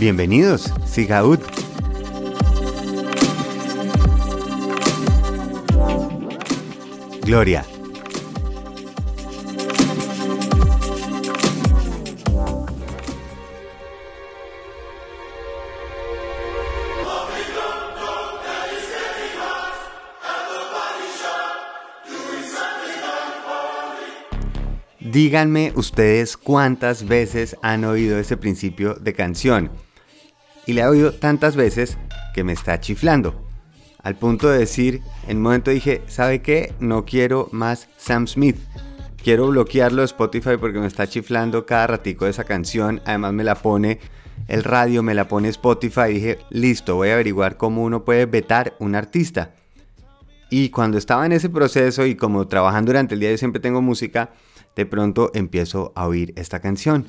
Bienvenidos, Sigaud. Gloria. Díganme ustedes cuántas veces han oído ese principio de canción. Y le he oído tantas veces que me está chiflando. Al punto de decir, en un momento dije, ¿sabe qué? No quiero más Sam Smith. Quiero bloquearlo de Spotify porque me está chiflando cada ratico de esa canción. Además me la pone el radio, me la pone Spotify. dije, listo, voy a averiguar cómo uno puede vetar un artista. Y cuando estaba en ese proceso y como trabajando durante el día yo siempre tengo música, de pronto empiezo a oír esta canción.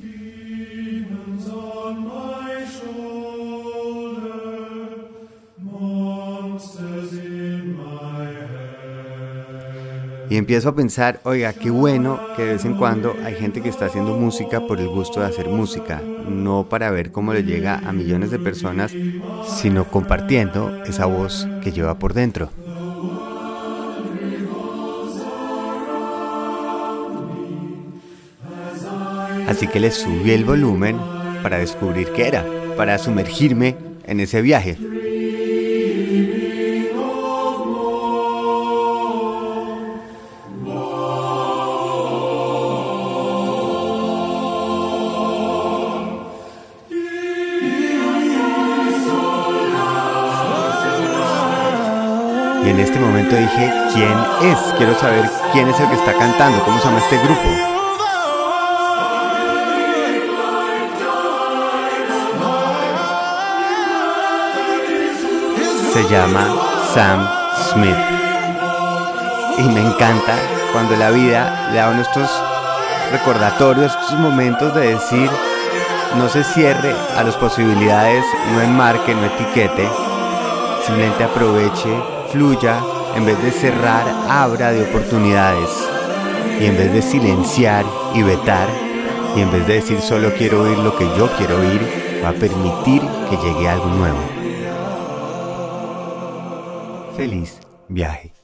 Y empiezo a pensar, oiga, qué bueno que de vez en cuando hay gente que está haciendo música por el gusto de hacer música, no para ver cómo le llega a millones de personas, sino compartiendo esa voz que lleva por dentro. Así que le subí el volumen para descubrir qué era, para sumergirme en ese viaje. Y en este momento dije, ¿quién es? Quiero saber quién es el que está cantando, cómo se llama este grupo. se llama Sam Smith. Y me encanta cuando la vida le da nuestros recordatorios, estos momentos de decir, no se cierre a las posibilidades, no enmarque, no etiquete, simplemente aproveche, fluya, en vez de cerrar, abra de oportunidades. Y en vez de silenciar y vetar, y en vez de decir solo quiero oír lo que yo quiero oír, va a permitir que llegue algo nuevo. Feliz viaje.